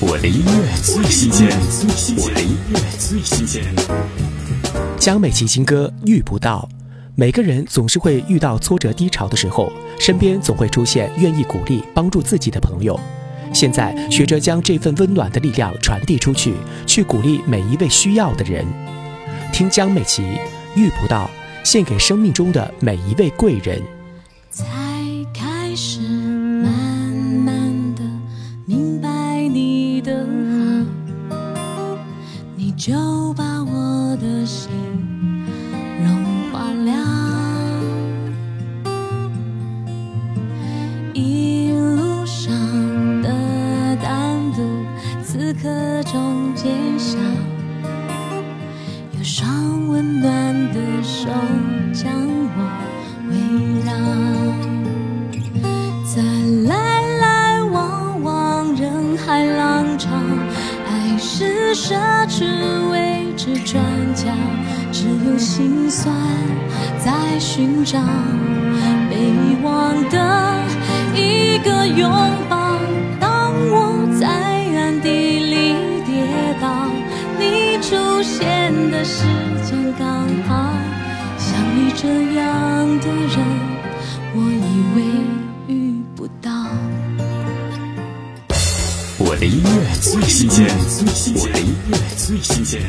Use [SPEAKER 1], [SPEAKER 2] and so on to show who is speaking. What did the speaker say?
[SPEAKER 1] 我的音乐最新鲜，我的音乐最新鲜。
[SPEAKER 2] 江美琪新歌《遇不到》，每个人总是会遇到挫折低潮的时候，身边总会出现愿意鼓励、帮助自己的朋友。现在学着将这份温暖的力量传递出去，去鼓励每一位需要的人。听江美琪《遇不到》，献给生命中的每一位贵人。
[SPEAKER 3] 才开始就把我的心融化了。一路上的单独，此刻终结晓，有双温暖的手将我。围绕，在来来往往人海浪潮，奢侈未知转角，只有心酸在寻找被遗忘的一个拥抱。当我在暗地里跌倒，你出现的时间刚好。像你这样的人，
[SPEAKER 1] 我的音乐最新鲜，我的音乐最新鲜。